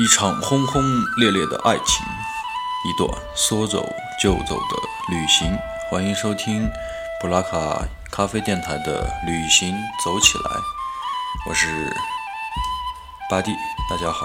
一场轰轰烈烈的爱情，一段说走就走的旅行。欢迎收听布拉卡咖啡电台的《旅行走起来》，我是巴蒂，大家好。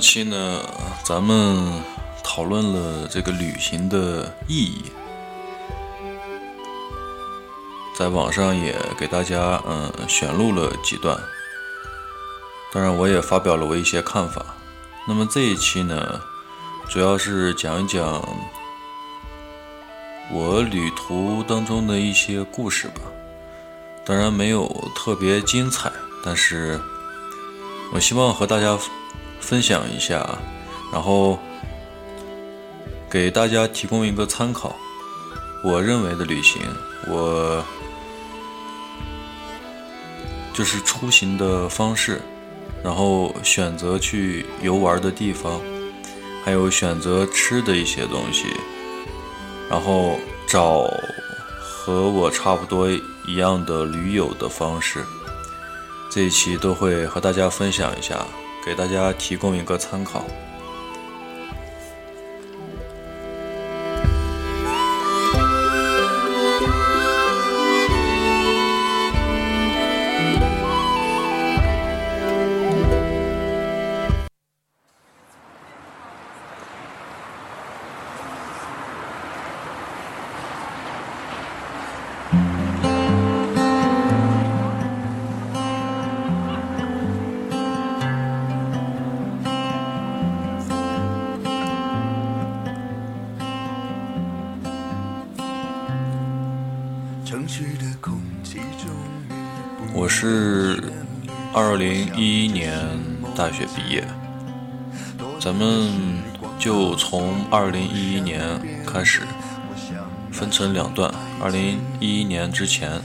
期呢，咱们讨论了这个旅行的意义，在网上也给大家嗯选录了几段，当然我也发表了我一些看法。那么这一期呢，主要是讲一讲我旅途当中的一些故事吧，当然没有特别精彩，但是我希望和大家。分享一下，然后给大家提供一个参考。我认为的旅行，我就是出行的方式，然后选择去游玩的地方，还有选择吃的一些东西，然后找和我差不多一样的驴友的方式。这一期都会和大家分享一下。给大家提供一个参考。大学毕业，咱们就从二零一一年开始分成两段：二零一一年之前，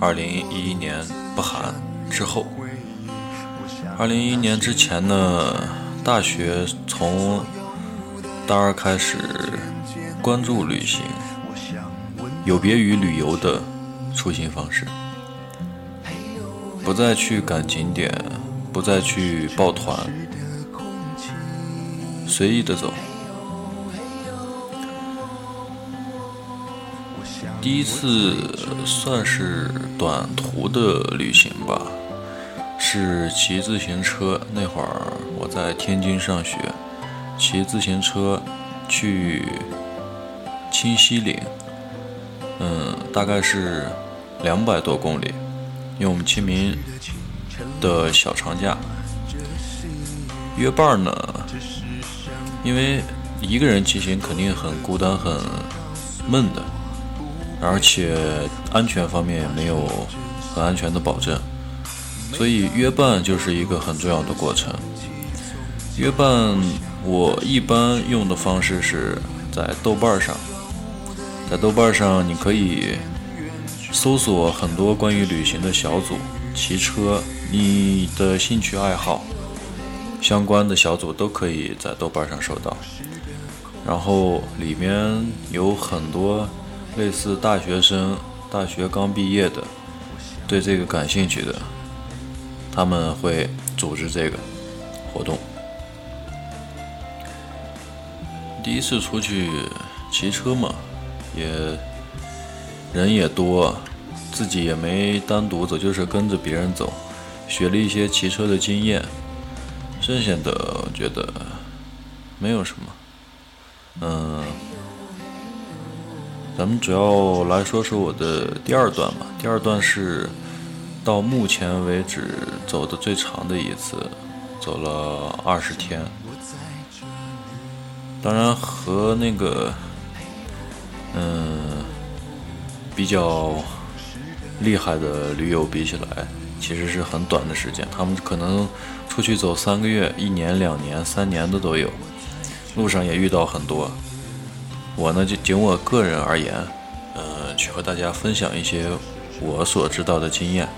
二零一一年不含之后。二零一一年之前呢，大学从大二开始关注旅行。有别于旅游的出行方式，不再去赶景点，不再去抱团，随意的走。第一次算是短途的旅行吧，是骑自行车。那会儿我在天津上学，骑自行车去清溪岭。嗯，大概是两百多公里，因为我们清明的小长假约伴儿呢，因为一个人骑行肯定很孤单、很闷的，而且安全方面也没有很安全的保证，所以约伴就是一个很重要的过程。约伴我一般用的方式是在豆瓣上。在豆瓣上，你可以搜索很多关于旅行的小组、骑车、你的兴趣爱好相关的小组都可以在豆瓣上收到。然后里面有很多类似大学生、大学刚毕业的，对这个感兴趣的，他们会组织这个活动。第一次出去骑车嘛。也人也多，自己也没单独走，就是跟着别人走，学了一些骑车的经验。剩下的我觉得没有什么。嗯，咱们主要来说说我的第二段吧。第二段是到目前为止走的最长的一次，走了二十天。当然和那个。嗯，比较厉害的驴友比起来，其实是很短的时间。他们可能出去走三个月、一年、两年、三年的都有。路上也遇到很多。我呢，就仅我个人而言，嗯，去和大家分享一些我所知道的经验。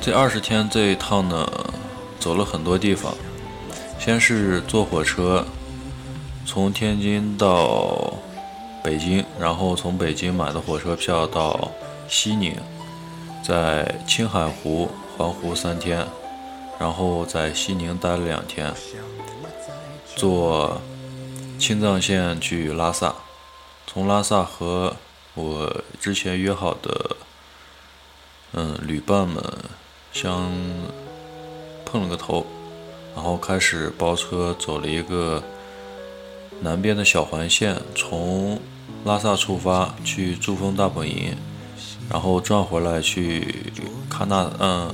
这二十天这一趟呢，走了很多地方。先是坐火车从天津到北京，然后从北京买的火车票到西宁，在青海湖环湖三天，然后在西宁待了两天，坐青藏线去拉萨，从拉萨和我之前约好的嗯旅伴们。相碰了个头，然后开始包车走了一个南边的小环线，从拉萨出发去珠峰大本营，然后转回来去喀纳，嗯，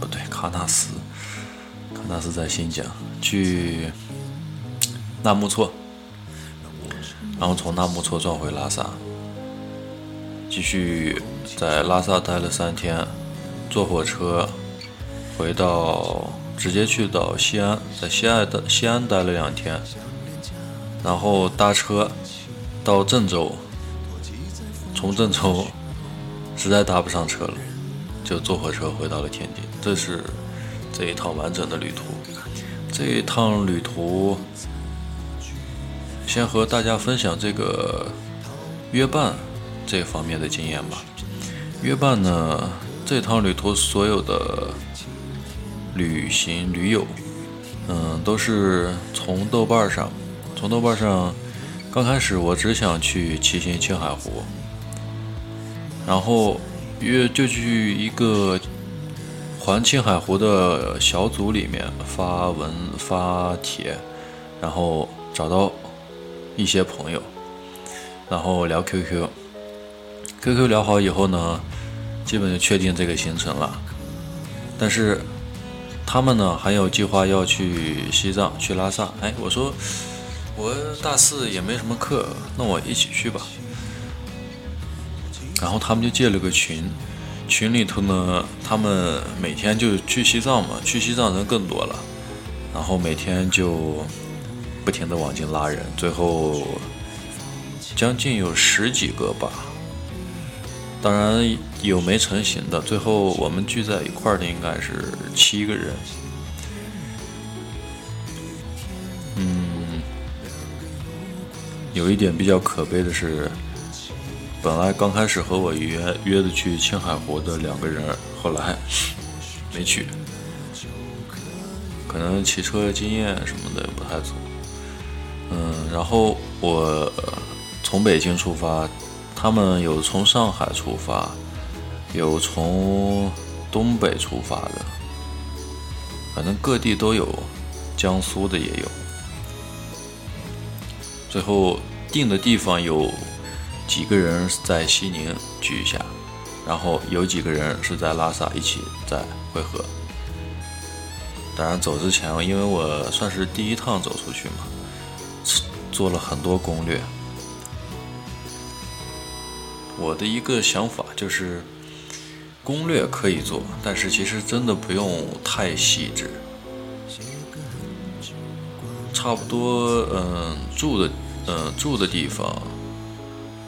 不对，喀纳斯，喀纳斯在新疆，去纳木错，然后从纳木错转回拉萨，继续在拉萨待了三天。坐火车回到，直接去到西安，在西安的西安待了两天，然后搭车到郑州，从郑州实在搭不上车了，就坐火车回到了天津。这是这一趟完整的旅途。这一趟旅途，先和大家分享这个约伴这方面的经验吧。约伴呢？这趟旅途所有的旅行驴友，嗯，都是从豆瓣上，从豆瓣上，刚开始我只想去骑行青海湖，然后约就去一个环青海湖的小组里面发文发帖，然后找到一些朋友，然后聊 QQ，QQ 聊好以后呢。基本就确定这个行程了，但是他们呢还有计划要去西藏，去拉萨。哎，我说我大四也没什么课，那我一起去吧。然后他们就建了个群，群里头呢，他们每天就去西藏嘛，去西藏人更多了，然后每天就不停的往进拉人，最后将近有十几个吧。当然有没成型的，最后我们聚在一块的应该是七个人。嗯，有一点比较可悲的是，本来刚开始和我约约的去青海湖的两个人，后来没去，可能骑车经验什么的不太足。嗯，然后我从北京出发。他们有从上海出发，有从东北出发的，反正各地都有，江苏的也有。最后定的地方有几个人在西宁聚一下，然后有几个人是在拉萨一起再会合。当然走之前，因为我算是第一趟走出去嘛，做了很多攻略。我的一个想法就是，攻略可以做，但是其实真的不用太细致。差不多，嗯，住的，嗯，住的地方，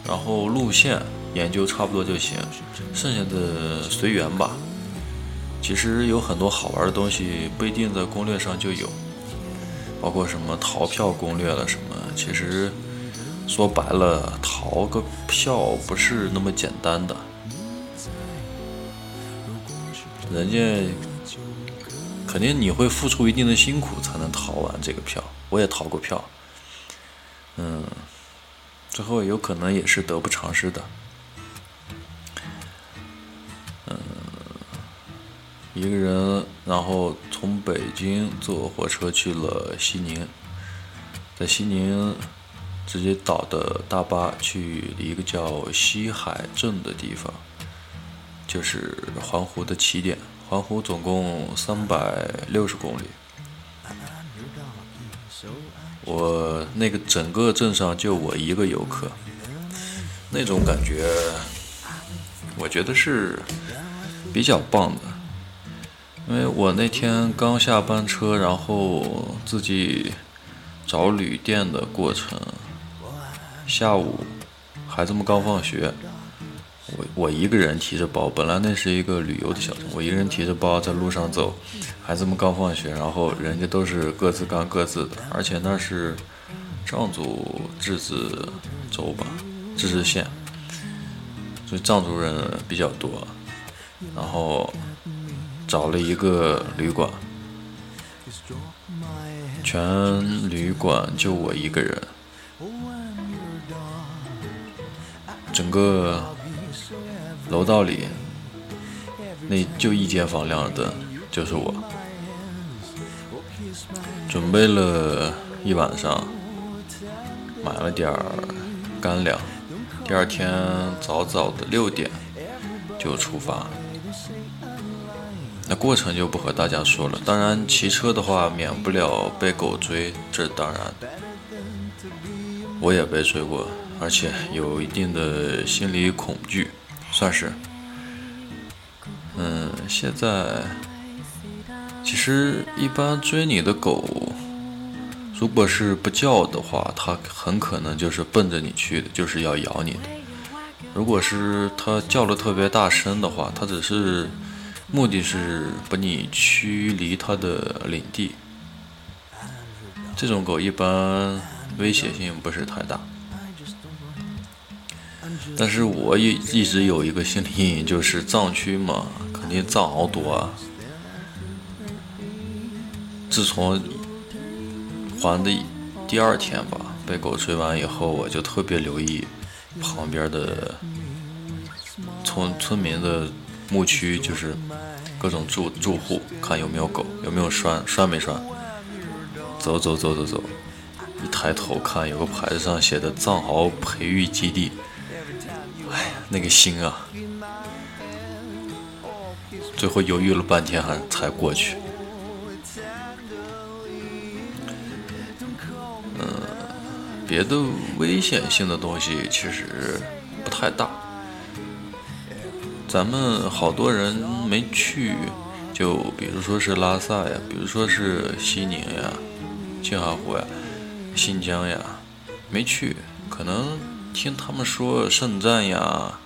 然后路线研究差不多就行，剩下的随缘吧。其实有很多好玩的东西不一定在攻略上就有，包括什么逃票攻略了什么，其实。说白了，逃个票不是那么简单的。人家肯定你会付出一定的辛苦才能逃完这个票。我也逃过票，嗯，最后有可能也是得不偿失的。嗯，一个人，然后从北京坐火车去了西宁，在西宁。直接倒的大巴去一个叫西海镇的地方，就是环湖的起点。环湖总共三百六十公里，我那个整个镇上就我一个游客，那种感觉，我觉得是比较棒的。因为我那天刚下班车，然后自己找旅店的过程，下午孩子们刚放学，我我一个人提着包，本来那是一个旅游的小镇，我一个人提着包在路上走，孩子们刚放学，然后人家都是各自干各自的，而且那是藏族自治州吧，自治县，所以藏族人比较多，然后。找了一个旅馆，全旅馆就我一个人，整个楼道里那就一间房亮着灯，就是我。准备了一晚上，买了点儿干粮，第二天早早的六点就出发。那过程就不和大家说了。当然，骑车的话免不了被狗追，这当然。我也被追过，而且有一定的心理恐惧，算是。嗯，现在其实一般追你的狗，如果是不叫的话，它很可能就是奔着你去的，就是要咬你的。如果是它叫的特别大声的话，它只是。目的是把你驱离它的领地。这种狗一般威胁性不是太大，但是我也一直有一个心理阴影，就是藏区嘛，肯定藏獒多啊。自从还的第二天吧，被狗追完以后，我就特别留意旁边的村村民的。牧区就是各种住住户，看有没有狗，有没有拴拴没拴。走走走走走，一抬头看有个牌子上写的藏獒培育基地，那个心啊！最后犹豫了半天，还才过去。嗯，别的危险性的东西其实不太大。咱们好多人没去，就比如说是拉萨呀，比如说是西宁呀、青海湖呀、新疆呀，没去，可能听他们说圣战呀、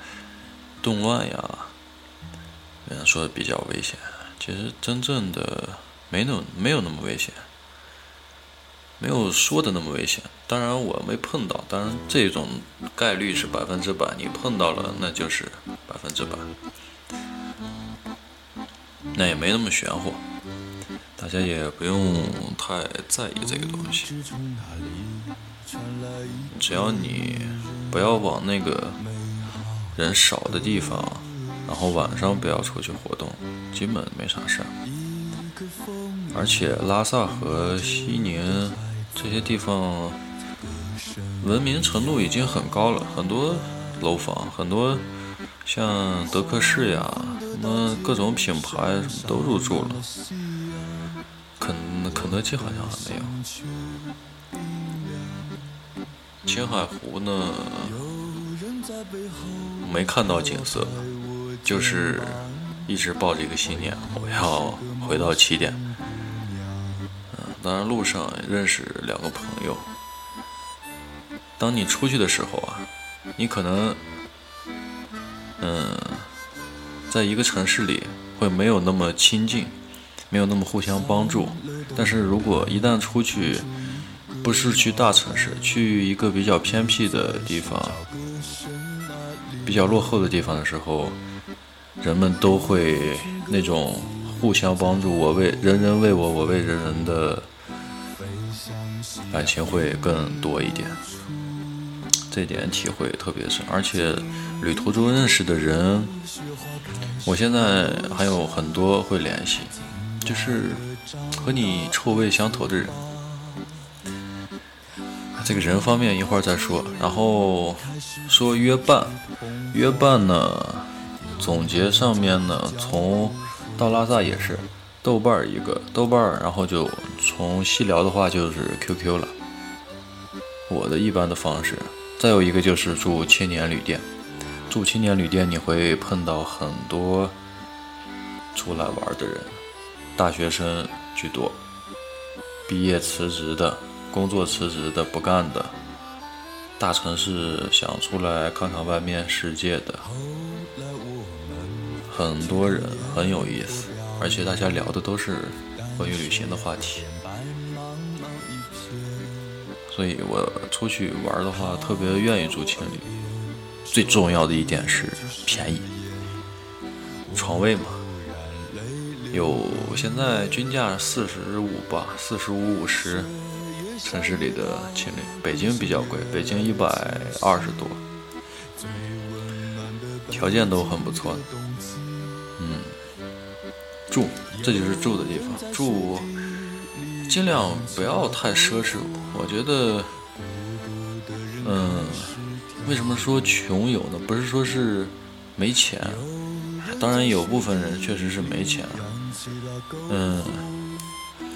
动乱呀，人家说比较危险，其实真正的没那么没有那么危险。没有说的那么危险，当然我没碰到，当然这种概率是百分之百，你碰到了那就是百分之百，那也没那么玄乎，大家也不用太在意这个东西，只要你不要往那个人少的地方，然后晚上不要出去活动，基本没啥事儿，而且拉萨和西宁。这些地方文明程度已经很高了，很多楼房，很多像德克士呀，什么各种品牌什么都入驻了。肯肯德基好像还没有。青海湖呢，没看到景色，就是一直抱着一个信念，我要回到起点。嗯当然，路上认识两个朋友。当你出去的时候啊，你可能，嗯，在一个城市里会没有那么亲近，没有那么互相帮助。但是如果一旦出去，不是去大城市，去一个比较偏僻的地方，比较落后的地方的时候，人们都会那种互相帮助，我为人人为我，我为人人的。感情会更多一点，这点体会特别深。而且旅途中认识的人，我现在还有很多会联系，就是和你臭味相投的人。这个人方面一会儿再说。然后说约伴，约伴呢，总结上面呢，从到拉萨也是。豆瓣儿一个豆瓣儿，然后就从细聊的话就是 QQ 了。我的一般的方式，再有一个就是住青年旅店。住青年旅店你会碰到很多出来玩的人，大学生居多，毕业辞职的、工作辞职的、不干的，大城市想出来看看外面世界的，很多人很有意思，而且大家聊的都是关于旅行的话题。所以我出去玩的话，特别愿意住青旅。最重要的一点是便宜，床位嘛，有现在均价四十五吧，四十五五十。城市里的情侣，北京比较贵，北京一百二十多，条件都很不错。嗯，住，这就是住的地方，住。尽量不要太奢侈，我觉得，嗯，为什么说穷游呢？不是说是没钱，当然有部分人确实是没钱，嗯，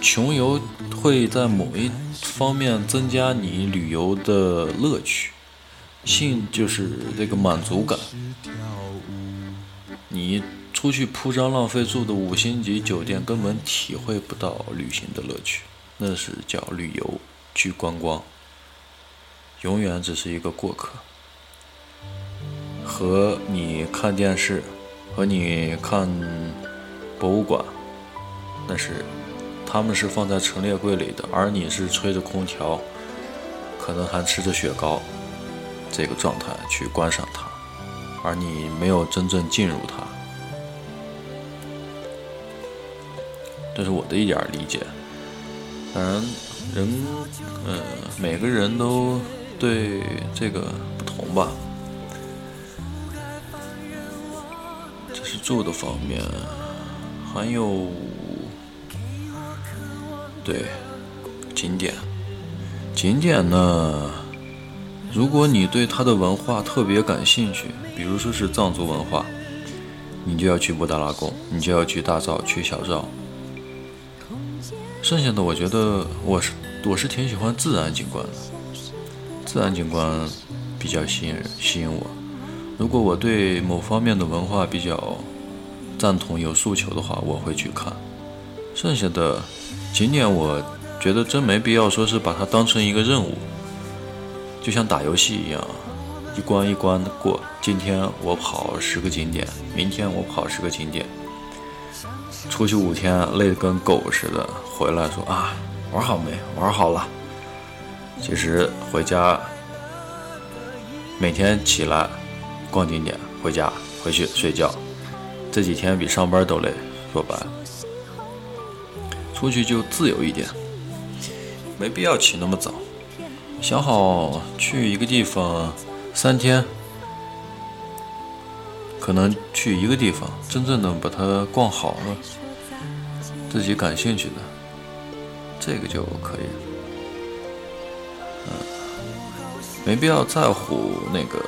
穷游会在某一方面增加你旅游的乐趣，性就是这个满足感，你。出去铺张浪费住的五星级酒店，根本体会不到旅行的乐趣。那是叫旅游，去观光，永远只是一个过客。和你看电视，和你看博物馆，那是他们是放在陈列柜里的，而你是吹着空调，可能还吃着雪糕，这个状态去观赏它，而你没有真正进入它。这是我的一点理解，当然，人，呃，每个人都对这个不同吧。这是住的方面，还有，对，景点，景点呢，如果你对它的文化特别感兴趣，比如说是藏族文化，你就要去布达拉宫，你就要去大昭，去小昭。剩下的我觉得我是我是挺喜欢自然景观的，自然景观比较吸引人吸引我。如果我对某方面的文化比较赞同有诉求的话，我会去看。剩下的景点我觉得真没必要说是把它当成一个任务，就像打游戏一样，一关一关的过。今天我跑十个景点，明天我跑十个景点。出去五天，累得跟狗似的，回来说啊，玩好没？玩好了。其实回家，每天起来逛景点，回家回去睡觉，这几天比上班都累。说白了，出去就自由一点，没必要起那么早，想好去一个地方三天。可能去一个地方，真正的把它逛好了，自己感兴趣的，这个就可以了。嗯，没必要在乎那个，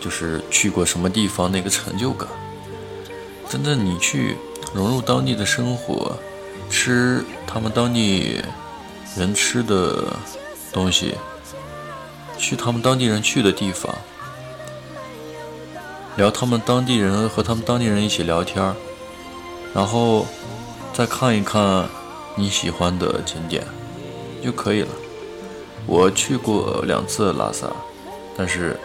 就是去过什么地方那个成就感。真正你去融入当地的生活，吃他们当地人吃的东西，去他们当地人去的地方。聊他们当地人和他们当地人一起聊天然后再看一看你喜欢的景点就可以了。我去过两次拉萨，但是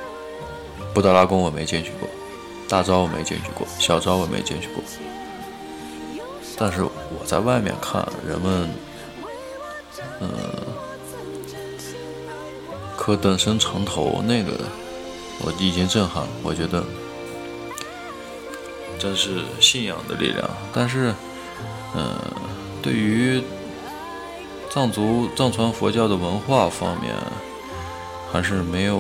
布达拉宫我没进去过，大昭我没进去过，小昭我没进去过。但是我在外面看人们，嗯，可等身长头那个，我已经震撼了，我觉得。真是信仰的力量，但是，嗯，对于藏族藏传佛教的文化方面，还是没有，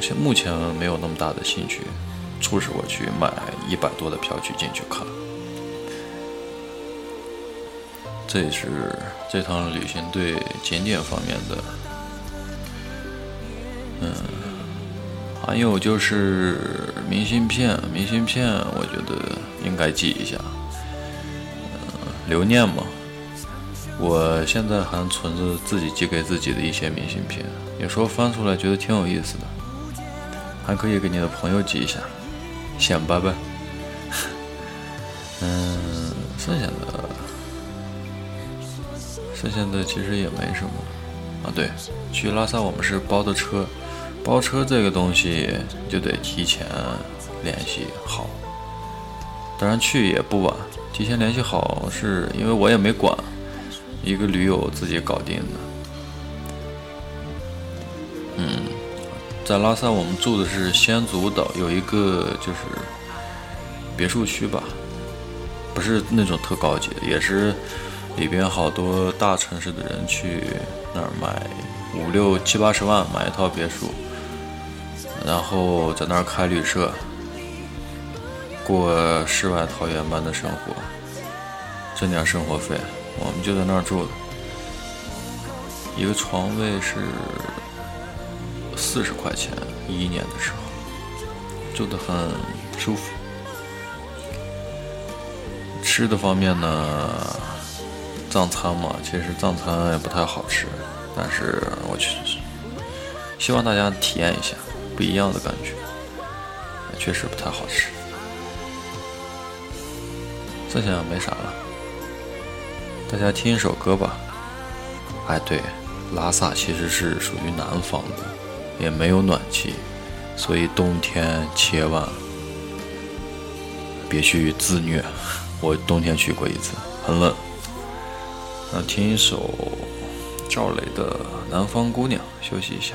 现目前没有那么大的兴趣，促使我去买一百多的票去进去看。这也是这趟旅行对景点方面的，嗯。还有就是明信片，明信片我觉得应该寄一下，嗯，留念嘛。我现在还存着自己寄给自己的一些明信片，有时候翻出来觉得挺有意思的，还可以给你的朋友寄一下，显摆摆。现在其实也没什么啊。对，去拉萨我们是包的车，包车这个东西就得提前联系好。当然去也不晚，提前联系好是因为我也没管，一个驴友自己搞定的。嗯，在拉萨我们住的是仙足岛，有一个就是别墅区吧，不是那种特高级的，也是里边好多大城市的人去那儿买五六七八十万买一套别墅，然后在那儿开旅社。过世外桃源般的生活，挣点生活费，我们就在那儿住的，一个床位是四十块钱，一一年的时候，住的很舒服。吃的方面呢，藏餐嘛，其实藏餐也不太好吃，但是我去，希望大家体验一下不一样的感觉，确实不太好吃。剩下没啥了，大家听一首歌吧。哎，对，拉萨其实是属于南方的，也没有暖气，所以冬天千万别去自虐。我冬天去过一次，很冷。那听一首赵雷的《南方姑娘》，休息一下。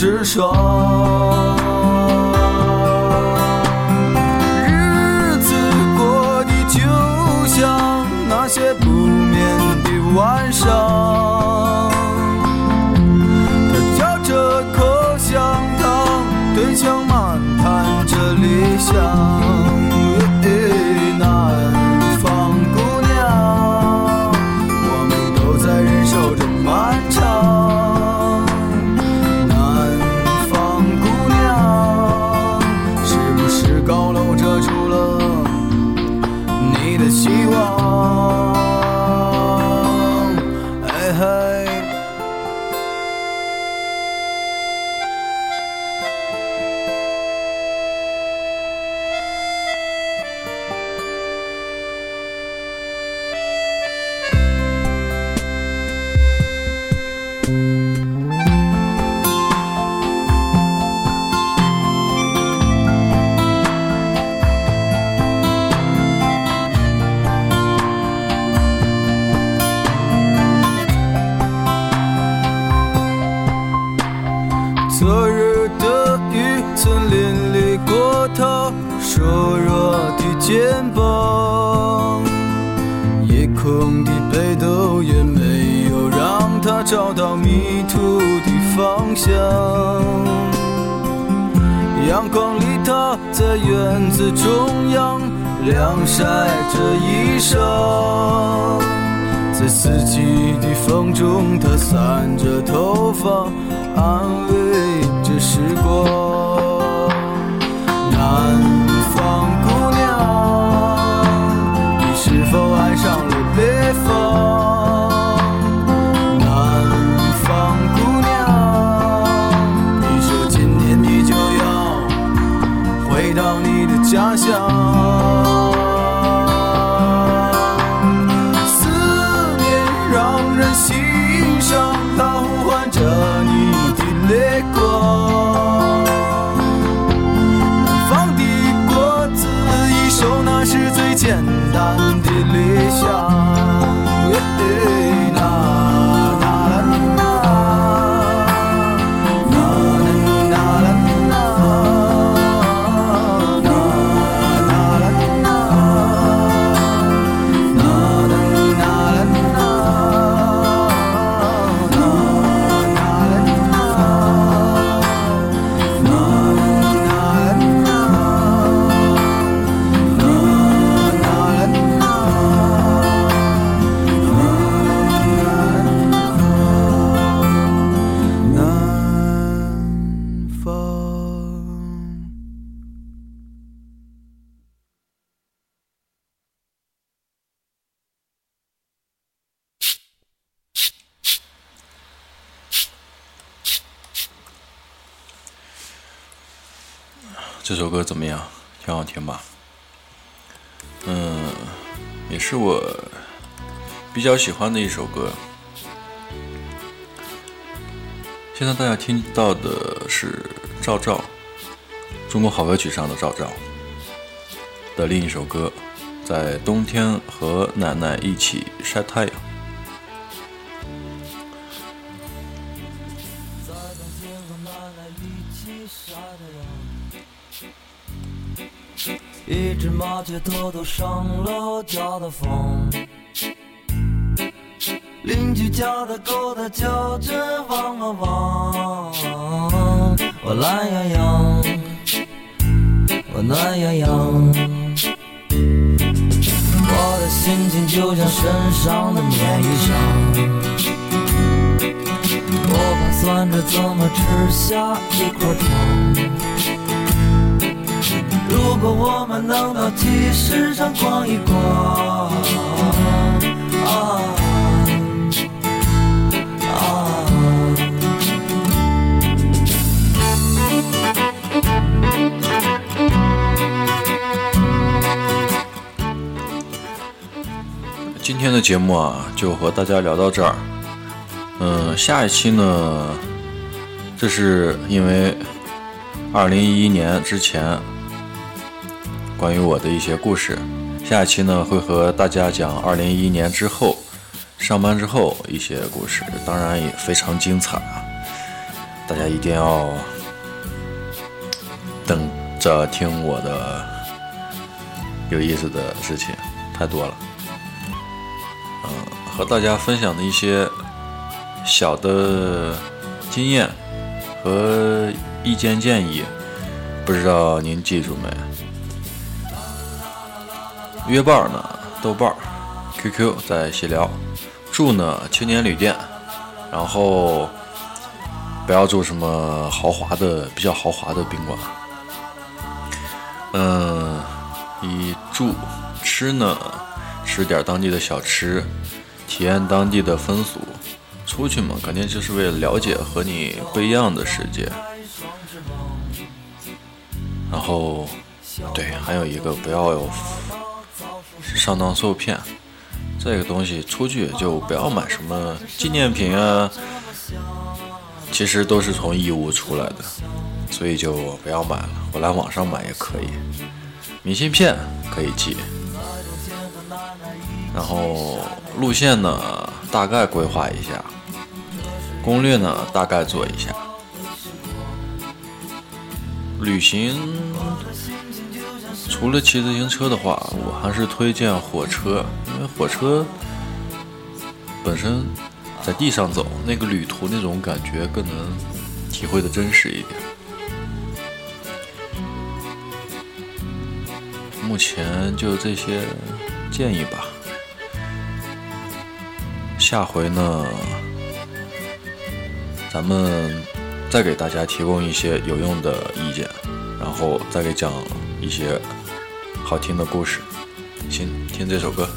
至少日子过得就像那些不眠的晚上。安慰着时光，这首歌怎么样？挺好听吧？嗯，也是我比较喜欢的一首歌。现在大家听到的是赵照，《中国好歌曲》上的赵照的另一首歌，在冬天和奶奶一起晒太阳。一只麻雀偷偷上楼叫的风，邻居家的狗它叫着汪汪汪，我懒洋洋，我暖洋洋，我的心情就像身上的棉衣裳，我盘算着怎么吃下一块糖。如果我们能到集市上逛一逛，啊啊！今天的节目啊，就和大家聊到这儿。嗯，下一期呢，这是因为二零一一年之前。关于我的一些故事，下一期呢会和大家讲二零一一年之后上班之后一些故事，当然也非常精彩啊！大家一定要等着听我的有意思的事情，太多了。嗯，和大家分享的一些小的经验和意见建议，不知道您记住没？约伴呢，豆瓣儿、QQ 在细聊，住呢青年旅店，然后不要住什么豪华的、比较豪华的宾馆。嗯，一住吃呢，吃点当地的小吃，体验当地的风俗。出去嘛，肯定就是为了了解和你不一样的世界。然后，对，还有一个不要有。上当受骗，这个东西出去就不要买什么纪念品啊，其实都是从义乌出来的，所以就不要买了。我来网上买也可以，明信片可以寄。然后路线呢，大概规划一下，攻略呢大概做一下，旅行除了骑自行车的话，我还是推荐火车，因为火车本身在地上走，那个旅途那种感觉更能体会的真实一点。目前就这些建议吧，下回呢，咱们再给大家提供一些有用的意见，然后再给讲一些好听的故事。先，听这首歌。